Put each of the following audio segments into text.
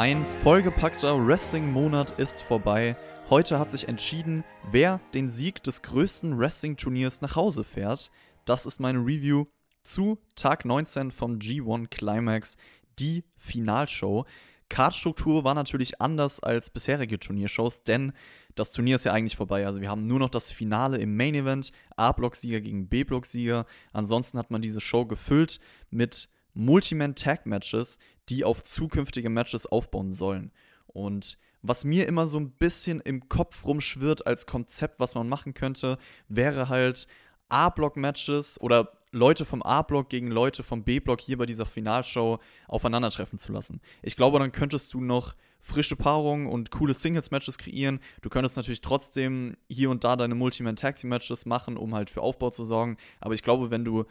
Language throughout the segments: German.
Ein vollgepackter Wrestling-Monat ist vorbei. Heute hat sich entschieden, wer den Sieg des größten Wrestling-Turniers nach Hause fährt. Das ist meine Review zu Tag 19 vom G1 Climax, die Finalshow. Cardstruktur war natürlich anders als bisherige Turniershows, denn das Turnier ist ja eigentlich vorbei. Also wir haben nur noch das Finale im Main Event, A-Block-Sieger gegen B-Block-Sieger. Ansonsten hat man diese Show gefüllt mit Multiman-Tag-Matches, die auf zukünftige Matches aufbauen sollen. Und was mir immer so ein bisschen im Kopf rumschwirrt als Konzept, was man machen könnte, wäre halt A-Block-Matches oder Leute vom A-Block gegen Leute vom B-Block hier bei dieser Finalshow aufeinandertreffen zu lassen. Ich glaube, dann könntest du noch frische Paarungen und coole Singles-Matches kreieren. Du könntest natürlich trotzdem hier und da deine Multi-Man-Tag-Team-Matches machen, um halt für Aufbau zu sorgen. Aber ich glaube, wenn du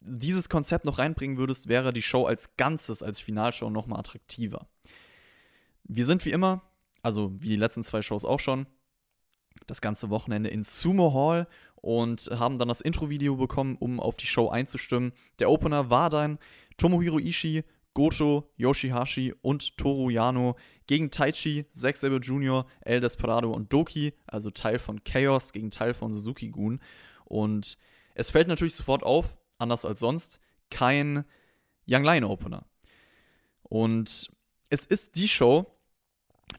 dieses Konzept noch reinbringen würdest, wäre die Show als Ganzes, als Finalshow nochmal attraktiver. Wir sind wie immer, also wie die letzten zwei Shows auch schon, das ganze Wochenende in Sumo Hall und haben dann das Intro-Video bekommen, um auf die Show einzustimmen. Der Opener war dann Tomohiro Ishii, Goto, Yoshihashi und Toru Yano gegen Taichi, Zack Sabre Jr., El Desperado und Doki, also Teil von Chaos gegen Teil von Suzuki-Gun. Und es fällt natürlich sofort auf, anders als sonst, kein Young Lion Opener. Und es ist die Show,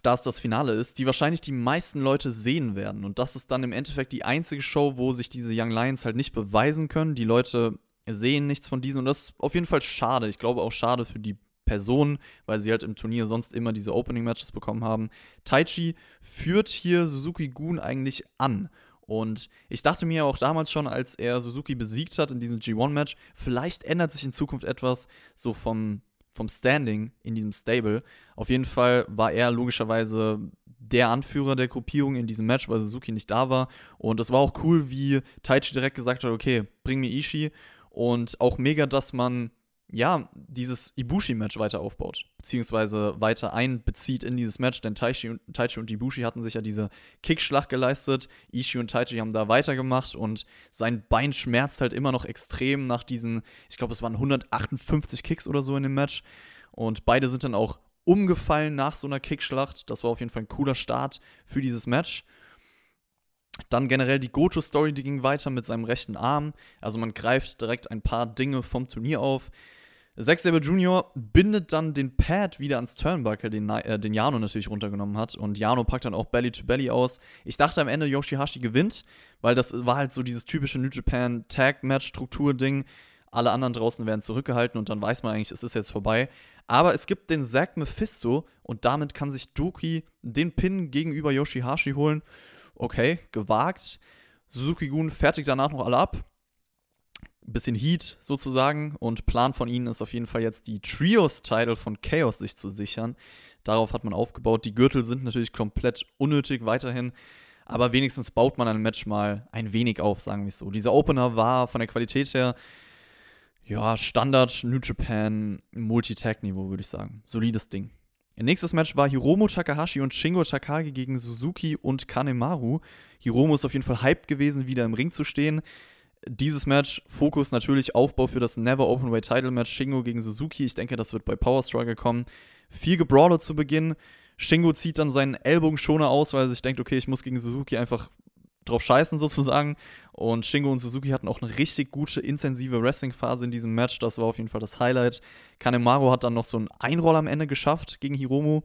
da es das Finale ist, die wahrscheinlich die meisten Leute sehen werden. Und das ist dann im Endeffekt die einzige Show, wo sich diese Young Lions halt nicht beweisen können. Die Leute sehen nichts von diesen und das ist auf jeden Fall schade. Ich glaube auch schade für die Personen, weil sie halt im Turnier sonst immer diese Opening-Matches bekommen haben. Taichi führt hier Suzuki Gun eigentlich an. Und ich dachte mir auch damals schon, als er Suzuki besiegt hat in diesem G1-Match, vielleicht ändert sich in Zukunft etwas so vom vom Standing in diesem Stable. Auf jeden Fall war er logischerweise der Anführer der Gruppierung in diesem Match, weil Suzuki nicht da war. Und es war auch cool, wie Taichi direkt gesagt hat, okay, bring mir Ishii. Und auch mega, dass man ja, dieses Ibushi-Match weiter aufbaut, beziehungsweise weiter einbezieht in dieses Match, denn Taichi und, Taichi und Ibushi hatten sich ja diese Kickschlacht geleistet. Ishii und Taichi haben da weitergemacht und sein Bein schmerzt halt immer noch extrem nach diesen, ich glaube, es waren 158 Kicks oder so in dem Match. Und beide sind dann auch umgefallen nach so einer Kickschlacht. Das war auf jeden Fall ein cooler Start für dieses Match. Dann generell die Goto-Story, die ging weiter mit seinem rechten Arm. Also man greift direkt ein paar Dinge vom Turnier auf. Zack Sabre Jr. bindet dann den Pad wieder ans Turnbuckle, den, äh, den Jano natürlich runtergenommen hat. Und Jano packt dann auch Belly to Belly aus. Ich dachte am Ende, Yoshihashi gewinnt, weil das war halt so dieses typische New Japan Tag-Match-Struktur-Ding. Alle anderen draußen werden zurückgehalten und dann weiß man eigentlich, es ist jetzt vorbei. Aber es gibt den Zack Mephisto und damit kann sich Doki den Pin gegenüber Yoshihashi holen. Okay, gewagt. Suzuki-Gun fertigt danach noch alle ab bisschen Heat sozusagen und Plan von ihnen ist auf jeden Fall jetzt die Trios-Title von Chaos sich zu sichern. Darauf hat man aufgebaut. Die Gürtel sind natürlich komplett unnötig weiterhin, aber wenigstens baut man ein Match mal ein wenig auf, sagen wir es so. Dieser Opener war von der Qualität her ja, Standard New Japan Multi-Tag-Niveau, würde ich sagen. Solides Ding. Nächstes Match war Hiromu Takahashi und Shingo Takagi gegen Suzuki und Kanemaru. Hiromu ist auf jeden Fall hyped gewesen, wieder im Ring zu stehen dieses Match, Fokus natürlich Aufbau für das Never Openweight Title Match Shingo gegen Suzuki. Ich denke, das wird bei Power Struggle kommen. Viel Gebrawler zu Beginn. Shingo zieht dann seinen Ellbogenschoner aus, weil er sich denkt, okay, ich muss gegen Suzuki einfach drauf scheißen sozusagen. Und Shingo und Suzuki hatten auch eine richtig gute, intensive Wrestling-Phase in diesem Match. Das war auf jeden Fall das Highlight. Kanemaru hat dann noch so einen Einroll am Ende geschafft gegen Hiromu.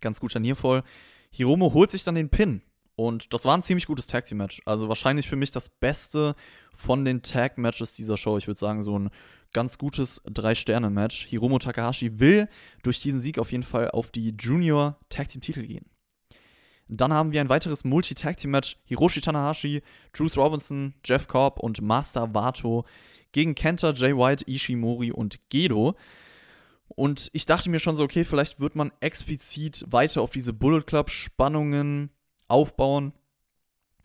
Ganz guter Nierfall. Hiromu holt sich dann den Pin. Und das war ein ziemlich gutes Tag Team Match. Also wahrscheinlich für mich das Beste von den Tag Matches dieser Show. Ich würde sagen, so ein ganz gutes Drei-Sterne-Match. Hiromo Takahashi will durch diesen Sieg auf jeden Fall auf die Junior Tag Team Titel gehen. Dann haben wir ein weiteres Multi-Tag Team Match. Hiroshi Tanahashi, Bruce Robinson, Jeff Cobb und Master Wato gegen Kenta, Jay White, Ishimori und Gedo. Und ich dachte mir schon so, okay, vielleicht wird man explizit weiter auf diese Bullet Club Spannungen aufbauen.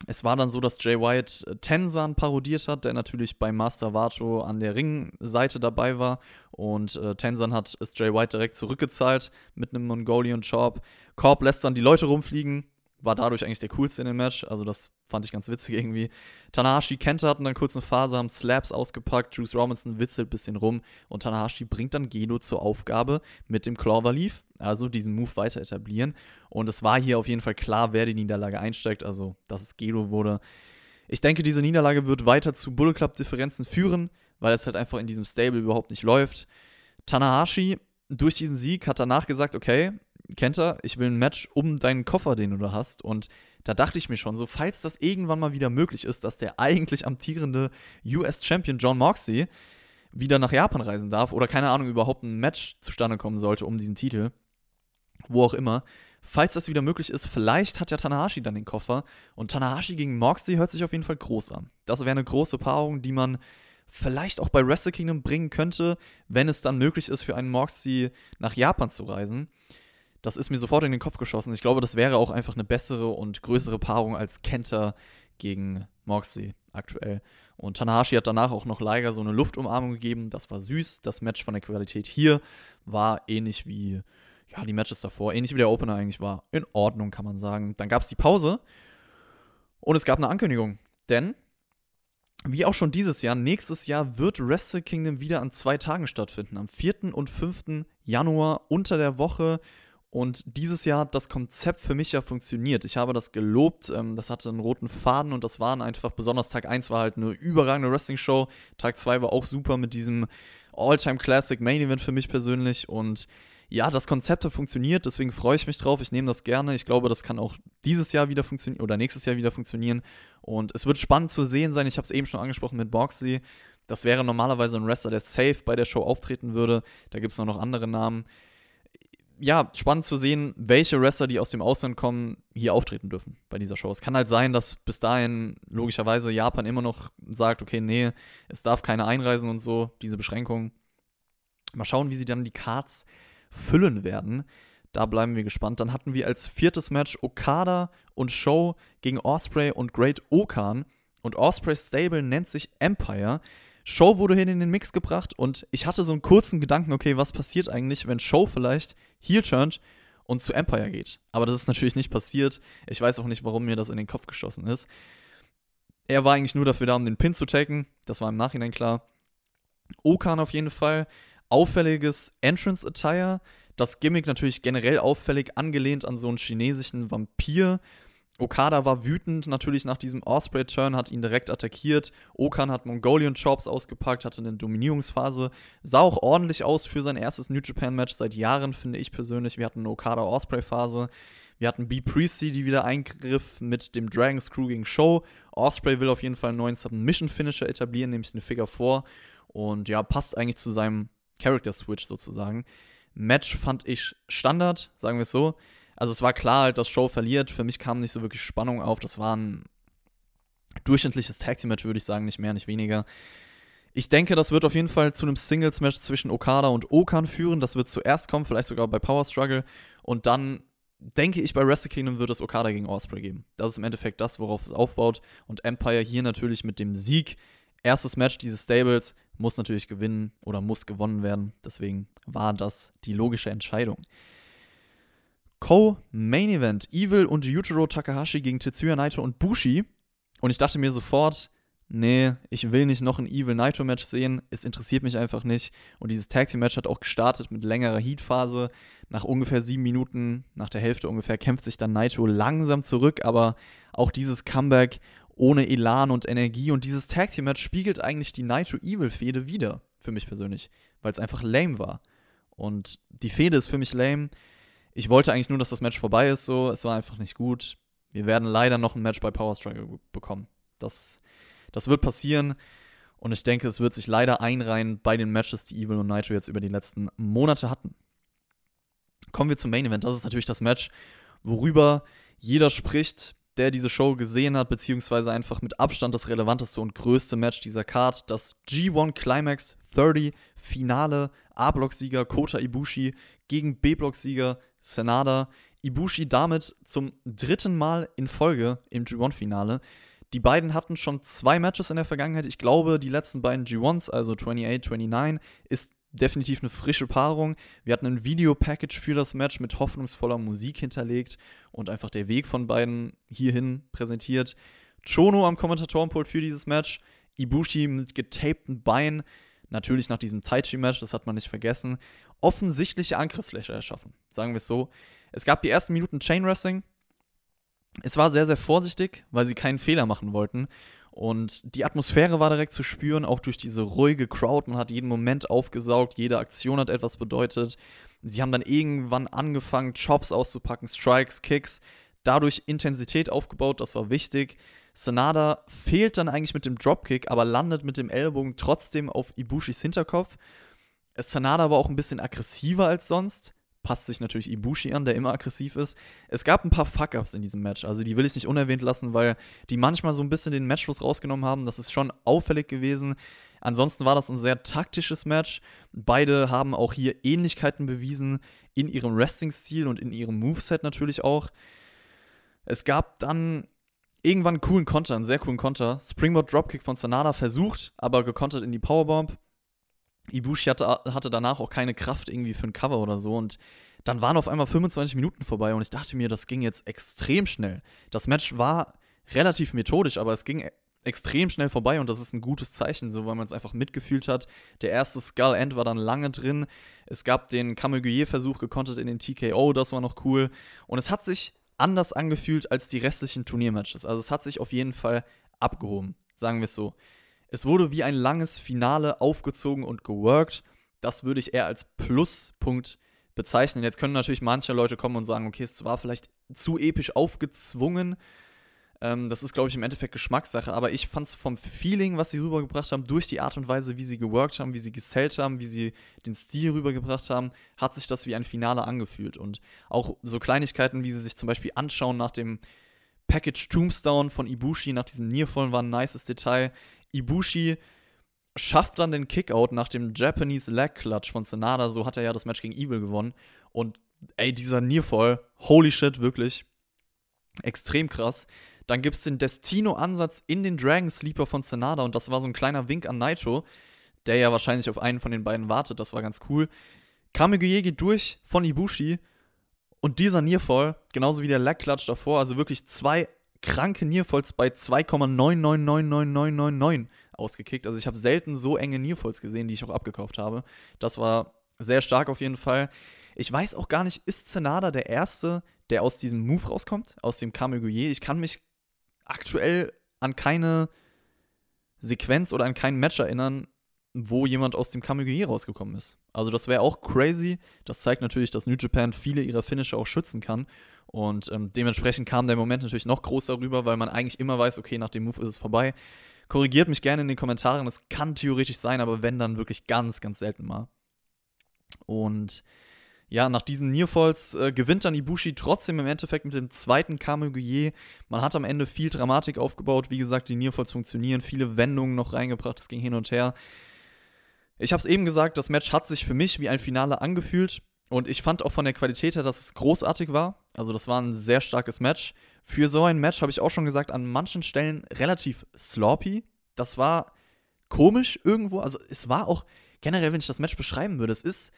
Es war dann so, dass Jay White äh, Tensan parodiert hat, der natürlich bei Master Vato an der Ringseite dabei war. Und äh, Tensan hat es Jay White direkt zurückgezahlt mit einem Mongolian Chop. Korb lässt dann die Leute rumfliegen, war dadurch eigentlich der coolste in dem Match. Also das Fand ich ganz witzig irgendwie. Tanahashi, Kenta hatten dann kurz eine Phase, haben Slaps ausgepackt, Juice Robinson witzelt ein bisschen rum und Tanahashi bringt dann Gedo zur Aufgabe mit dem Clover Leaf, also diesen Move weiter etablieren. Und es war hier auf jeden Fall klar, wer die Niederlage einsteigt, also dass es Gedo wurde. Ich denke, diese Niederlage wird weiter zu Bull Club-Differenzen führen, weil es halt einfach in diesem Stable überhaupt nicht läuft. Tanahashi durch diesen Sieg hat danach gesagt, okay, Kenta, ich will ein Match um deinen Koffer, den du da hast. Und da dachte ich mir schon, so falls das irgendwann mal wieder möglich ist, dass der eigentlich amtierende US-Champion John Moxley wieder nach Japan reisen darf oder keine Ahnung, überhaupt ein Match zustande kommen sollte um diesen Titel, wo auch immer. Falls das wieder möglich ist, vielleicht hat ja Tanahashi dann den Koffer. Und Tanahashi gegen Moxley hört sich auf jeden Fall groß an. Das wäre eine große Paarung, die man vielleicht auch bei Wrestle Kingdom bringen könnte, wenn es dann möglich ist, für einen Moxley nach Japan zu reisen. Das ist mir sofort in den Kopf geschossen. Ich glaube, das wäre auch einfach eine bessere und größere Paarung als Kenta gegen Moxley aktuell. Und Tanahashi hat danach auch noch Liger so eine Luftumarmung gegeben. Das war süß. Das Match von der Qualität hier war ähnlich wie ja, die Matches davor, ähnlich wie der Opener eigentlich war. In Ordnung, kann man sagen. Dann gab es die Pause und es gab eine Ankündigung. Denn wie auch schon dieses Jahr, nächstes Jahr wird Wrestle Kingdom wieder an zwei Tagen stattfinden. Am 4. und 5. Januar unter der Woche. Und dieses Jahr hat das Konzept für mich ja funktioniert. Ich habe das gelobt, ähm, das hatte einen roten Faden und das waren einfach, besonders Tag 1 war halt eine überragende Wrestling-Show. Tag 2 war auch super mit diesem All-Time Classic Main Event für mich persönlich. Und ja, das Konzept hat funktioniert, deswegen freue ich mich drauf. Ich nehme das gerne. Ich glaube, das kann auch dieses Jahr wieder funktionieren oder nächstes Jahr wieder funktionieren. Und es wird spannend zu sehen sein. Ich habe es eben schon angesprochen mit Boxley. Das wäre normalerweise ein Wrestler, der safe bei der Show auftreten würde. Da gibt es noch andere Namen. Ja, spannend zu sehen, welche Wrestler, die aus dem Ausland kommen, hier auftreten dürfen bei dieser Show. Es kann halt sein, dass bis dahin logischerweise Japan immer noch sagt, okay, nee, es darf keine einreisen und so, diese Beschränkungen. Mal schauen, wie sie dann die Cards füllen werden. Da bleiben wir gespannt. Dann hatten wir als viertes Match Okada und Show gegen Osprey und Great Okan. Und Ospreys Stable nennt sich Empire. Show wurde hin in den Mix gebracht und ich hatte so einen kurzen Gedanken, okay, was passiert eigentlich, wenn Show vielleicht heel turnt und zu Empire geht. Aber das ist natürlich nicht passiert. Ich weiß auch nicht, warum mir das in den Kopf geschossen ist. Er war eigentlich nur dafür da, um den Pin zu taken. Das war im Nachhinein klar. Okan auf jeden Fall auffälliges Entrance-Attire. Das Gimmick natürlich generell auffällig, angelehnt an so einen chinesischen Vampir. Okada war wütend natürlich nach diesem Osprey-Turn, hat ihn direkt attackiert. Okan hat Mongolian Chops ausgepackt, hatte eine Dominierungsphase. Sah auch ordentlich aus für sein erstes New Japan-Match seit Jahren, finde ich persönlich. Wir hatten eine Okada-Osprey-Phase. Wir hatten B. Priesty, die wieder eingriff mit dem Dragon Screw gegen Show. Osprey will auf jeden Fall einen neuen Submission-Finisher etablieren, nämlich eine Figure 4. Und ja, passt eigentlich zu seinem Character Switch sozusagen. Match fand ich Standard, sagen wir es so. Also es war klar halt, dass Show verliert. Für mich kam nicht so wirklich Spannung auf. Das war ein durchschnittliches Tag Team Match, würde ich sagen, nicht mehr, nicht weniger. Ich denke, das wird auf jeden Fall zu einem Singles Match zwischen Okada und Okan führen. Das wird zuerst kommen, vielleicht sogar bei Power Struggle. Und dann denke ich, bei Wrestle Kingdom wird es Okada gegen Osprey geben. Das ist im Endeffekt das, worauf es aufbaut. Und Empire hier natürlich mit dem Sieg erstes Match dieses Stables muss natürlich gewinnen oder muss gewonnen werden. Deswegen war das die logische Entscheidung. Co-Main Event: Evil und Yujiro Takahashi gegen Tetsuya Naito und Bushi. Und ich dachte mir sofort, nee, ich will nicht noch ein Evil Naito Match sehen. Es interessiert mich einfach nicht. Und dieses Tag Team Match hat auch gestartet mit längerer Heat-Phase. Nach ungefähr sieben Minuten, nach der Hälfte ungefähr, kämpft sich dann Naito langsam zurück. Aber auch dieses Comeback ohne Elan und Energie. Und dieses Tag Team Match spiegelt eigentlich die Nitro Evil Fehde wieder, für mich persönlich, weil es einfach lame war. Und die Fehde ist für mich lame. Ich wollte eigentlich nur, dass das Match vorbei ist, so. Es war einfach nicht gut. Wir werden leider noch ein Match bei Power Struggle bekommen. Das, das wird passieren. Und ich denke, es wird sich leider einreihen bei den Matches, die Evil und Nitro jetzt über die letzten Monate hatten. Kommen wir zum Main Event. Das ist natürlich das Match, worüber jeder spricht, der diese Show gesehen hat, beziehungsweise einfach mit Abstand das relevanteste und größte Match dieser Card, das G1 Climax 30 Finale A-Block-Sieger Kota Ibushi gegen B-Block-Sieger Senada. Ibushi damit zum dritten Mal in Folge im G1-Finale. Die beiden hatten schon zwei Matches in der Vergangenheit. Ich glaube, die letzten beiden G1s, also 28, 29, ist definitiv eine frische Paarung. Wir hatten ein Videopackage für das Match mit hoffnungsvoller Musik hinterlegt und einfach der Weg von beiden hierhin präsentiert. Chono am Kommentatorenpult für dieses Match. Ibushi mit getapten Beinen. Natürlich nach diesem Taichi-Match, das hat man nicht vergessen. Offensichtliche Angriffsfläche erschaffen, sagen wir es so. Es gab die ersten Minuten Chain Wrestling. Es war sehr, sehr vorsichtig, weil sie keinen Fehler machen wollten. Und die Atmosphäre war direkt zu spüren, auch durch diese ruhige Crowd. Man hat jeden Moment aufgesaugt, jede Aktion hat etwas bedeutet. Sie haben dann irgendwann angefangen, Chops auszupacken, Strikes, Kicks, dadurch Intensität aufgebaut, das war wichtig. Sanada fehlt dann eigentlich mit dem Dropkick, aber landet mit dem Ellbogen trotzdem auf Ibushis Hinterkopf. Sanada war auch ein bisschen aggressiver als sonst passt sich natürlich Ibushi an, der immer aggressiv ist. Es gab ein paar Fuck-Ups in diesem Match, also die will ich nicht unerwähnt lassen, weil die manchmal so ein bisschen den Matchfluss rausgenommen haben. Das ist schon auffällig gewesen. Ansonsten war das ein sehr taktisches Match. Beide haben auch hier Ähnlichkeiten bewiesen in ihrem Wrestling-Stil und in ihrem Moveset natürlich auch. Es gab dann irgendwann einen coolen Konter, einen sehr coolen Konter. Springboard Dropkick von Sanada versucht, aber gekontert in die Powerbomb. Ibushi hatte, hatte danach auch keine Kraft irgendwie für ein Cover oder so und dann waren auf einmal 25 Minuten vorbei und ich dachte mir, das ging jetzt extrem schnell. Das Match war relativ methodisch, aber es ging e-, extrem schnell vorbei und das ist ein gutes Zeichen, so weil man es einfach mitgefühlt hat. Der erste Skull End war dann lange drin. Es gab den Kameguye-Versuch gekontert in den TKO, das war noch cool. Und es hat sich anders angefühlt als die restlichen Turniermatches. Also es hat sich auf jeden Fall abgehoben, sagen wir es so. Es wurde wie ein langes Finale aufgezogen und geworkt. Das würde ich eher als Pluspunkt bezeichnen. Jetzt können natürlich manche Leute kommen und sagen, okay, es war vielleicht zu episch aufgezwungen. Ähm, das ist, glaube ich, im Endeffekt Geschmackssache. Aber ich fand es vom Feeling, was sie rübergebracht haben, durch die Art und Weise, wie sie geworkt haben, wie sie gesellt haben, wie sie den Stil rübergebracht haben, hat sich das wie ein Finale angefühlt. Und auch so Kleinigkeiten, wie sie sich zum Beispiel anschauen nach dem Package Tombstone von Ibushi, nach diesem Nearfallen, war ein nices Detail. Ibushi schafft dann den Kickout nach dem Japanese Leg Clutch von Sanada. So hat er ja das Match gegen Evil gewonnen. Und ey, dieser Nearfall, holy shit, wirklich. Extrem krass. Dann gibt es den Destino-Ansatz in den Dragon Sleeper von Sanada. Und das war so ein kleiner Wink an Naito, der ja wahrscheinlich auf einen von den beiden wartet. Das war ganz cool. Kameguye geht durch von Ibushi. Und dieser Nearfall, genauso wie der Leg Clutch davor, also wirklich zwei kranke Nearfalls bei 2,999999 ausgekickt. Also ich habe selten so enge Nearfalls gesehen, die ich auch abgekauft habe. Das war sehr stark auf jeden Fall. Ich weiß auch gar nicht, ist Zenada der Erste, der aus diesem Move rauskommt, aus dem Kameguye? Ich kann mich aktuell an keine Sequenz oder an kein Match erinnern, wo jemand aus dem Kameguye rausgekommen ist. Also das wäre auch crazy. Das zeigt natürlich, dass New Japan viele ihrer Finisher auch schützen kann. Und ähm, dementsprechend kam der Moment natürlich noch größer rüber, weil man eigentlich immer weiß, okay, nach dem Move ist es vorbei. Korrigiert mich gerne in den Kommentaren, es kann theoretisch sein, aber wenn, dann wirklich ganz, ganz selten mal. Und ja, nach diesen Nearfalls äh, gewinnt dann Ibushi trotzdem im Endeffekt mit dem zweiten Kameguye. Man hat am Ende viel Dramatik aufgebaut. Wie gesagt, die Nearfalls funktionieren, viele Wendungen noch reingebracht, es ging hin und her. Ich habe es eben gesagt, das Match hat sich für mich wie ein Finale angefühlt. Und ich fand auch von der Qualität her, dass es großartig war. Also, das war ein sehr starkes Match. Für so ein Match habe ich auch schon gesagt, an manchen Stellen relativ sloppy. Das war komisch irgendwo. Also, es war auch generell, wenn ich das Match beschreiben würde, es ist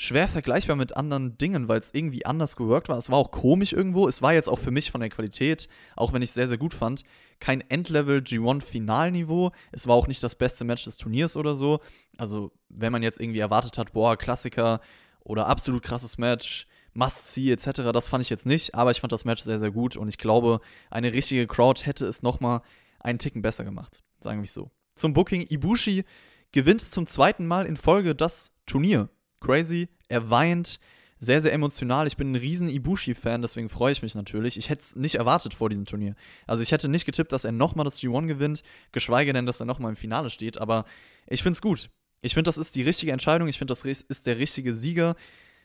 schwer vergleichbar mit anderen Dingen, weil es irgendwie anders geworkt war. Es war auch komisch irgendwo. Es war jetzt auch für mich von der Qualität, auch wenn ich es sehr, sehr gut fand, kein Endlevel G1-Finalniveau. Es war auch nicht das beste Match des Turniers oder so. Also, wenn man jetzt irgendwie erwartet hat, boah, Klassiker oder absolut krasses Match, Must-See etc., das fand ich jetzt nicht, aber ich fand das Match sehr, sehr gut und ich glaube, eine richtige Crowd hätte es nochmal einen Ticken besser gemacht, sagen wir so. Zum Booking, Ibushi gewinnt zum zweiten Mal in Folge das Turnier crazy. Er weint, sehr, sehr emotional. Ich bin ein riesen Ibushi-Fan, deswegen freue ich mich natürlich. Ich hätte es nicht erwartet vor diesem Turnier. Also ich hätte nicht getippt, dass er nochmal das G1 gewinnt, geschweige denn, dass er nochmal im Finale steht. Aber ich finde es gut. Ich finde, das ist die richtige Entscheidung. Ich finde, das ist der richtige Sieger,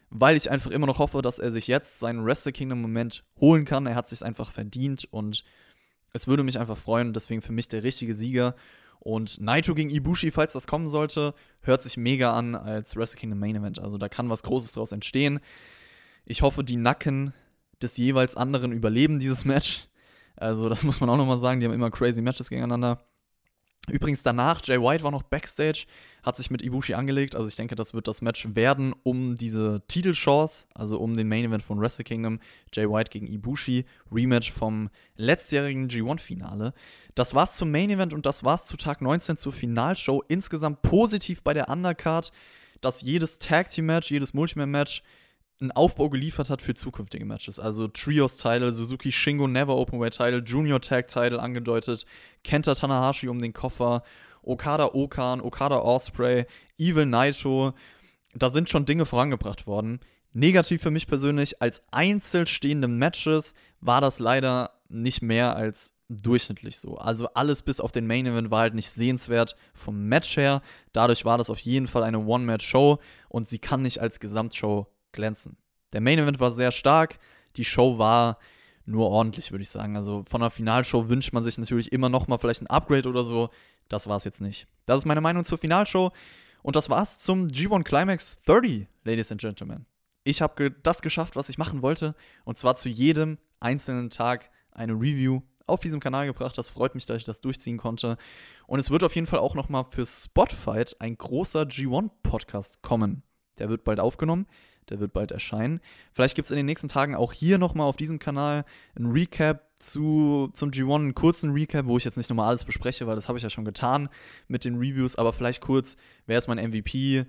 weil ich einfach immer noch hoffe, dass er sich jetzt seinen Wrestle Kingdom-Moment holen kann. Er hat sich einfach verdient und es würde mich einfach freuen. Deswegen für mich der richtige Sieger. Und Naito gegen Ibushi, falls das kommen sollte, hört sich mega an als Wrestle Kingdom Main Event. Also da kann was Großes draus entstehen. Ich hoffe, die Nacken des jeweils anderen überleben dieses Match. Also das muss man auch nochmal sagen. Die haben immer crazy Matches gegeneinander. Übrigens danach, Jay White war noch backstage, hat sich mit Ibushi angelegt. Also ich denke, das wird das Match werden um diese Titelchance, also um den Main Event von Wrestle Kingdom. Jay White gegen Ibushi, Rematch vom letztjährigen G1-Finale. Das war's zum Main Event und das war's zu Tag 19 zur Finalshow. Insgesamt positiv bei der Undercard, dass jedes Tag Team Match, jedes Multiman-Match einen Aufbau geliefert hat für zukünftige Matches. Also Trios-Title, Suzuki Shingo Never Openweight-Title, Junior Tag-Title angedeutet, Kenta Tanahashi um den Koffer, Okada Okan, Okada Osprey, Evil Naito. Da sind schon Dinge vorangebracht worden. Negativ für mich persönlich, als einzeln stehende Matches war das leider nicht mehr als durchschnittlich so. Also alles bis auf den Main Event war halt nicht sehenswert vom Match her. Dadurch war das auf jeden Fall eine One-Match-Show und sie kann nicht als Gesamtshow glänzen. Der Main Event war sehr stark, die Show war nur ordentlich, würde ich sagen. Also von einer Finalshow wünscht man sich natürlich immer noch mal vielleicht ein Upgrade oder so. Das war es jetzt nicht. Das ist meine Meinung zur Finalshow. Und das war's zum G1 Climax 30, Ladies and Gentlemen. Ich habe ge das geschafft, was ich machen wollte. Und zwar zu jedem einzelnen Tag eine Review auf diesem Kanal gebracht. Das freut mich, dass ich das durchziehen konnte. Und es wird auf jeden Fall auch noch mal für Spotify ein großer G1-Podcast kommen. Der wird bald aufgenommen. Der wird bald erscheinen. Vielleicht gibt es in den nächsten Tagen auch hier nochmal auf diesem Kanal ein Recap zu, zum G1, einen kurzen Recap, wo ich jetzt nicht nochmal alles bespreche, weil das habe ich ja schon getan mit den Reviews, aber vielleicht kurz, wer ist mein MVP?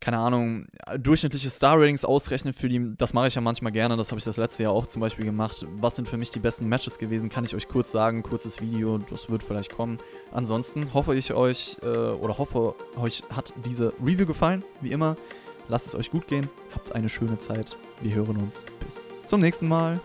Keine Ahnung, durchschnittliche Star-Ratings ausrechnen für die, das mache ich ja manchmal gerne, das habe ich das letzte Jahr auch zum Beispiel gemacht. Was sind für mich die besten Matches gewesen, kann ich euch kurz sagen, kurzes Video, das wird vielleicht kommen. Ansonsten hoffe ich euch, äh, oder hoffe, euch hat diese Review gefallen, wie immer. Lasst es euch gut gehen, habt eine schöne Zeit. Wir hören uns bis zum nächsten Mal.